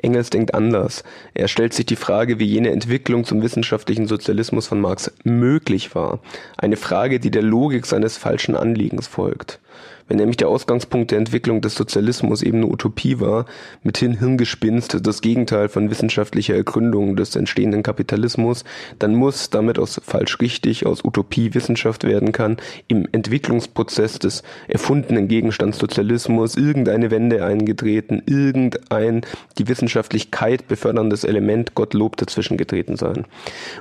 Engels denkt anders. Er stellt sich die Frage, wie jene Entwicklung zum wissenschaftlichen Sozialismus von Marx möglich war. Eine Frage, die der Logik seines falschen Anliegens folgt. Wenn nämlich der Ausgangspunkt der Entwicklung des Sozialismus eben eine Utopie war, mithin Hirngespinst, das Gegenteil von wissenschaftlicher Ergründung des entstehenden Kapitalismus, dann muss damit aus falsch richtig, aus Utopie Wissenschaft werden kann, im Entwicklungsprozess des erfundenen Gegenstands Sozialismus irgendeine Wende eingetreten, irgendein die Wissenschaftlichkeit beförderndes Element Gottlob dazwischen getreten sein.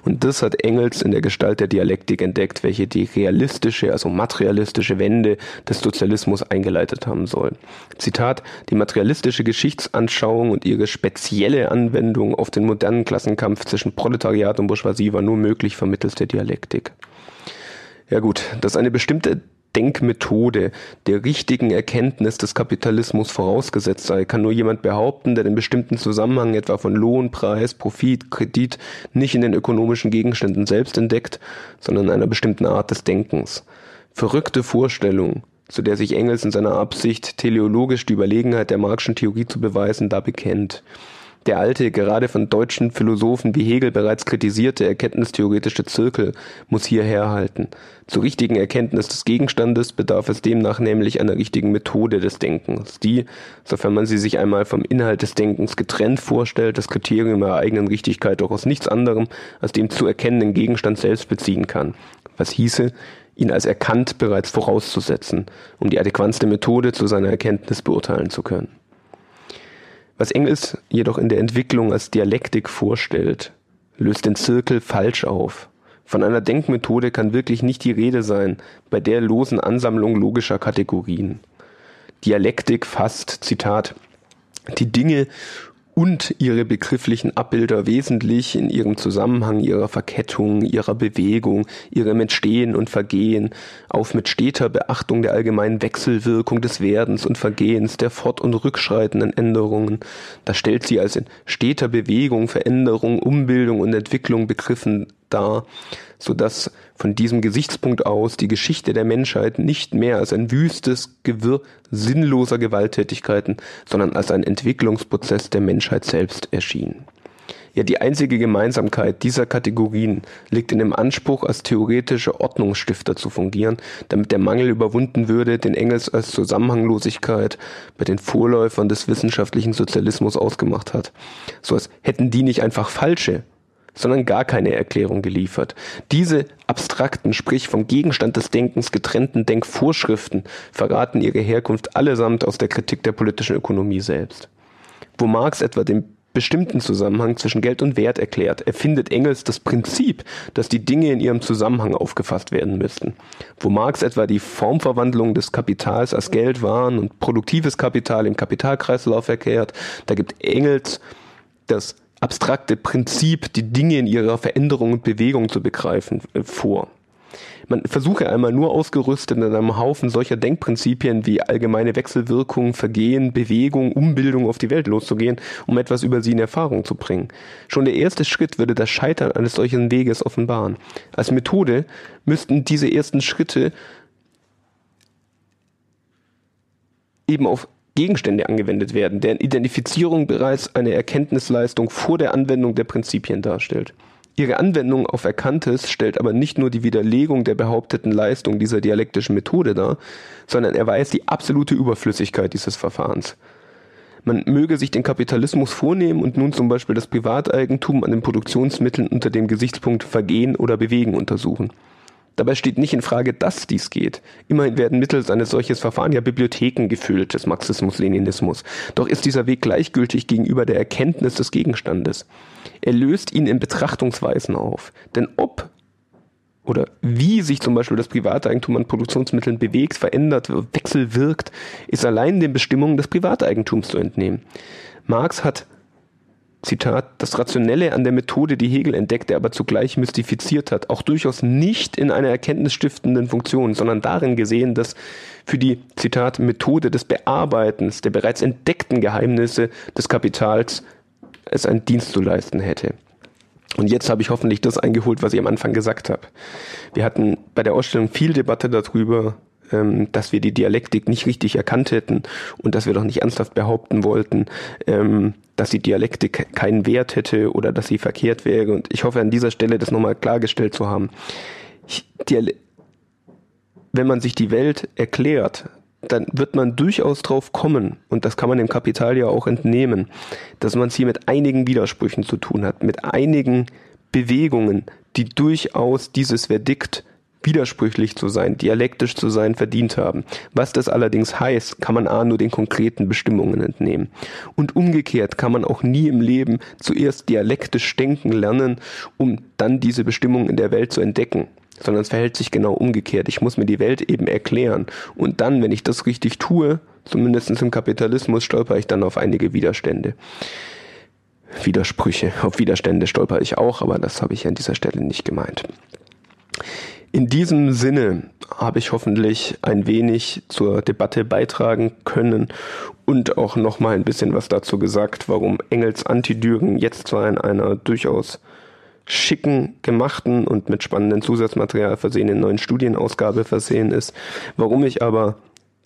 Und das hat Engels in der Gestalt der Dialektik entdeckt, welche die realistische, also materialistische Wende des Sozialismus Sozialismus eingeleitet haben soll. Zitat, die materialistische Geschichtsanschauung und ihre spezielle Anwendung auf den modernen Klassenkampf zwischen Proletariat und Bourgeoisie war nur möglich vermittels der Dialektik. Ja gut, dass eine bestimmte Denkmethode der richtigen Erkenntnis des Kapitalismus vorausgesetzt sei, kann nur jemand behaupten, der den bestimmten Zusammenhang etwa von Lohn, Preis, Profit, Kredit nicht in den ökonomischen Gegenständen selbst entdeckt, sondern in einer bestimmten Art des Denkens. Verrückte Vorstellungen, zu der sich Engels in seiner Absicht, teleologisch die Überlegenheit der Marxischen Theorie zu beweisen, da bekennt. Der alte, gerade von deutschen Philosophen wie Hegel bereits kritisierte erkenntnistheoretische Zirkel muss hier herhalten. Zur richtigen Erkenntnis des Gegenstandes bedarf es demnach nämlich einer richtigen Methode des Denkens, die, sofern man sie sich einmal vom Inhalt des Denkens getrennt vorstellt, das Kriterium der eigenen Richtigkeit doch aus nichts anderem als dem zu erkennenden Gegenstand selbst beziehen kann. Was hieße, ihn als erkannt bereits vorauszusetzen, um die adäquatste Methode zu seiner Erkenntnis beurteilen zu können. Was Engels jedoch in der Entwicklung als Dialektik vorstellt, löst den Zirkel falsch auf. Von einer Denkmethode kann wirklich nicht die Rede sein bei der losen Ansammlung logischer Kategorien. Dialektik fasst, Zitat, die Dinge und ihre begrifflichen Abbilder wesentlich in ihrem Zusammenhang, ihrer Verkettung, ihrer Bewegung, ihrem Entstehen und Vergehen, auf mit steter Beachtung der allgemeinen Wechselwirkung des Werdens und Vergehens, der fort- und rückschreitenden Änderungen. Da stellt sie als in steter Bewegung, Veränderung, Umbildung und Entwicklung begriffen dar, so dass von diesem Gesichtspunkt aus die Geschichte der Menschheit nicht mehr als ein wüstes Gewirr sinnloser Gewalttätigkeiten, sondern als ein Entwicklungsprozess der Menschheit selbst erschien. Ja, die einzige Gemeinsamkeit dieser Kategorien liegt in dem Anspruch, als theoretische Ordnungsstifter zu fungieren, damit der Mangel überwunden würde, den Engels als Zusammenhanglosigkeit bei den Vorläufern des wissenschaftlichen Sozialismus ausgemacht hat. So als hätten die nicht einfach falsche, sondern gar keine Erklärung geliefert. Diese abstrakten, sprich vom Gegenstand des Denkens getrennten Denkvorschriften verraten ihre Herkunft allesamt aus der Kritik der politischen Ökonomie selbst. Wo Marx etwa den bestimmten Zusammenhang zwischen Geld und Wert erklärt, erfindet Engels das Prinzip, dass die Dinge in ihrem Zusammenhang aufgefasst werden müssten. Wo Marx etwa die Formverwandlung des Kapitals als Geld, Waren und produktives Kapital im Kapitalkreislauf erklärt, da gibt Engels das abstrakte Prinzip, die Dinge in ihrer Veränderung und Bewegung zu begreifen, äh, vor. Man versuche einmal nur ausgerüstet in einem Haufen solcher Denkprinzipien wie allgemeine Wechselwirkung, Vergehen, Bewegung, Umbildung auf die Welt loszugehen, um etwas über sie in Erfahrung zu bringen. Schon der erste Schritt würde das Scheitern eines solchen Weges offenbaren. Als Methode müssten diese ersten Schritte eben auf Gegenstände angewendet werden, deren Identifizierung bereits eine Erkenntnisleistung vor der Anwendung der Prinzipien darstellt. Ihre Anwendung auf Erkanntes stellt aber nicht nur die Widerlegung der behaupteten Leistung dieser dialektischen Methode dar, sondern erweist die absolute Überflüssigkeit dieses Verfahrens. Man möge sich den Kapitalismus vornehmen und nun zum Beispiel das Privateigentum an den Produktionsmitteln unter dem Gesichtspunkt Vergehen oder Bewegen untersuchen. Dabei steht nicht in Frage, dass dies geht. Immerhin werden mittels eines solches Verfahren ja Bibliotheken gefüllt des Marxismus-Leninismus. Doch ist dieser Weg gleichgültig gegenüber der Erkenntnis des Gegenstandes. Er löst ihn in Betrachtungsweisen auf. Denn ob oder wie sich zum Beispiel das Privateigentum an Produktionsmitteln bewegt, verändert, wechselwirkt, ist allein den Bestimmungen des Privateigentums zu entnehmen. Marx hat Zitat, das Rationelle an der Methode, die Hegel entdeckte, aber zugleich mystifiziert hat, auch durchaus nicht in einer erkenntnisstiftenden Funktion, sondern darin gesehen, dass für die, Zitat, Methode des Bearbeitens der bereits entdeckten Geheimnisse des Kapitals es einen Dienst zu leisten hätte. Und jetzt habe ich hoffentlich das eingeholt, was ich am Anfang gesagt habe. Wir hatten bei der Ausstellung viel Debatte darüber, ähm, dass wir die Dialektik nicht richtig erkannt hätten und dass wir doch nicht ernsthaft behaupten wollten, ähm, dass die Dialektik keinen Wert hätte oder dass sie verkehrt wäre. Und ich hoffe an dieser Stelle das nochmal klargestellt zu haben. wenn man sich die Welt erklärt, dann wird man durchaus drauf kommen, und das kann man dem Kapital ja auch entnehmen, dass man es hier mit einigen Widersprüchen zu tun hat, mit einigen Bewegungen, die durchaus dieses Verdikt widersprüchlich zu sein, dialektisch zu sein, verdient haben. Was das allerdings heißt, kann man A nur den konkreten Bestimmungen entnehmen. Und umgekehrt kann man auch nie im Leben zuerst dialektisch denken lernen, um dann diese Bestimmungen in der Welt zu entdecken sondern es verhält sich genau umgekehrt. Ich muss mir die Welt eben erklären. Und dann, wenn ich das richtig tue, zumindest im Kapitalismus, stolper ich dann auf einige Widerstände. Widersprüche, auf Widerstände stolper ich auch, aber das habe ich an dieser Stelle nicht gemeint. In diesem Sinne habe ich hoffentlich ein wenig zur Debatte beitragen können und auch noch mal ein bisschen was dazu gesagt, warum Engels Antidüren jetzt zwar in einer durchaus schicken, gemachten und mit spannendem Zusatzmaterial versehenen neuen Studienausgabe versehen ist, warum ich aber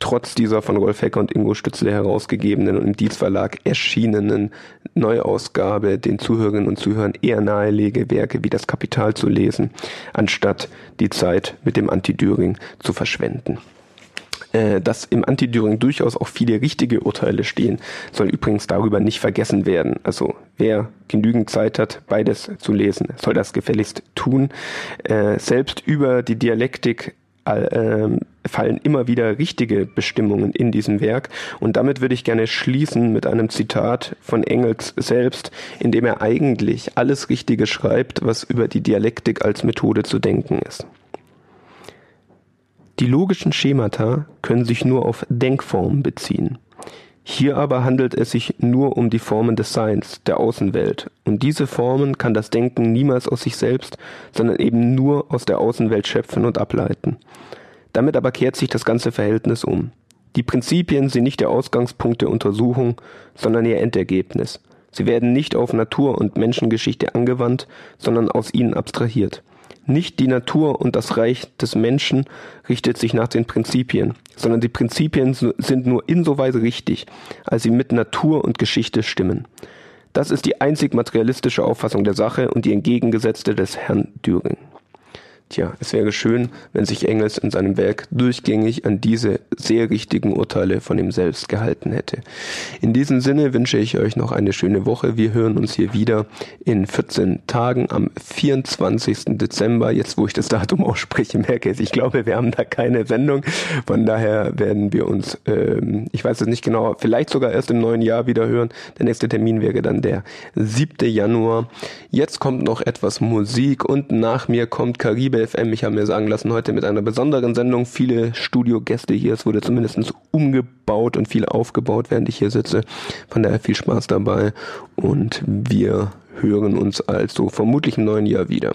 trotz dieser von Rolf Hecker und Ingo Stützle herausgegebenen und im Dietz Verlag erschienenen Neuausgabe den Zuhörerinnen und Zuhörern eher nahelege, Werke wie das Kapital zu lesen, anstatt die Zeit mit dem Anti-Düring zu verschwenden. Äh, dass im Anti-Düring durchaus auch viele richtige Urteile stehen, soll übrigens darüber nicht vergessen werden. Also wer genügend Zeit hat, beides zu lesen, soll das gefälligst tun. Äh, selbst über die Dialektik äh, fallen immer wieder richtige Bestimmungen in diesem Werk. Und damit würde ich gerne schließen mit einem Zitat von Engels selbst, in dem er eigentlich alles Richtige schreibt, was über die Dialektik als Methode zu denken ist. Die logischen Schemata können sich nur auf Denkformen beziehen. Hier aber handelt es sich nur um die Formen des Seins, der Außenwelt. Und diese Formen kann das Denken niemals aus sich selbst, sondern eben nur aus der Außenwelt schöpfen und ableiten. Damit aber kehrt sich das ganze Verhältnis um. Die Prinzipien sind nicht der Ausgangspunkt der Untersuchung, sondern ihr Endergebnis. Sie werden nicht auf Natur und Menschengeschichte angewandt, sondern aus ihnen abstrahiert. Nicht die Natur und das Reich des Menschen richtet sich nach den Prinzipien, sondern die Prinzipien sind nur insoweit richtig, als sie mit Natur und Geschichte stimmen. Das ist die einzig materialistische Auffassung der Sache und die entgegengesetzte des Herrn Düring. Tja, es wäre schön, wenn sich Engels in seinem Werk durchgängig an diese sehr richtigen Urteile von ihm selbst gehalten hätte. In diesem Sinne wünsche ich euch noch eine schöne Woche. Wir hören uns hier wieder in 14 Tagen am 24. Dezember. Jetzt, wo ich das Datum ausspreche, merke ich, ich glaube, wir haben da keine Sendung. Von daher werden wir uns, ähm, ich weiß es nicht genau, vielleicht sogar erst im neuen Jahr wieder hören. Der nächste Termin wäre dann der 7. Januar. Jetzt kommt noch etwas Musik und nach mir kommt FM. Ich habe mir sagen lassen, heute mit einer besonderen Sendung. Viele Studiogäste hier. Es wurde zumindest umgebaut und viel aufgebaut, während ich hier sitze. Von daher viel Spaß dabei. Und wir hören uns also vermutlich im neuen Jahr wieder.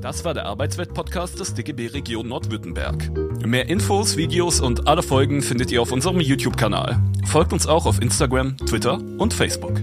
Das war der Arbeitswelt-Podcast des DGB Region Nordwürttemberg. Mehr Infos, Videos und alle Folgen findet ihr auf unserem YouTube-Kanal. Folgt uns auch auf Instagram, Twitter und Facebook.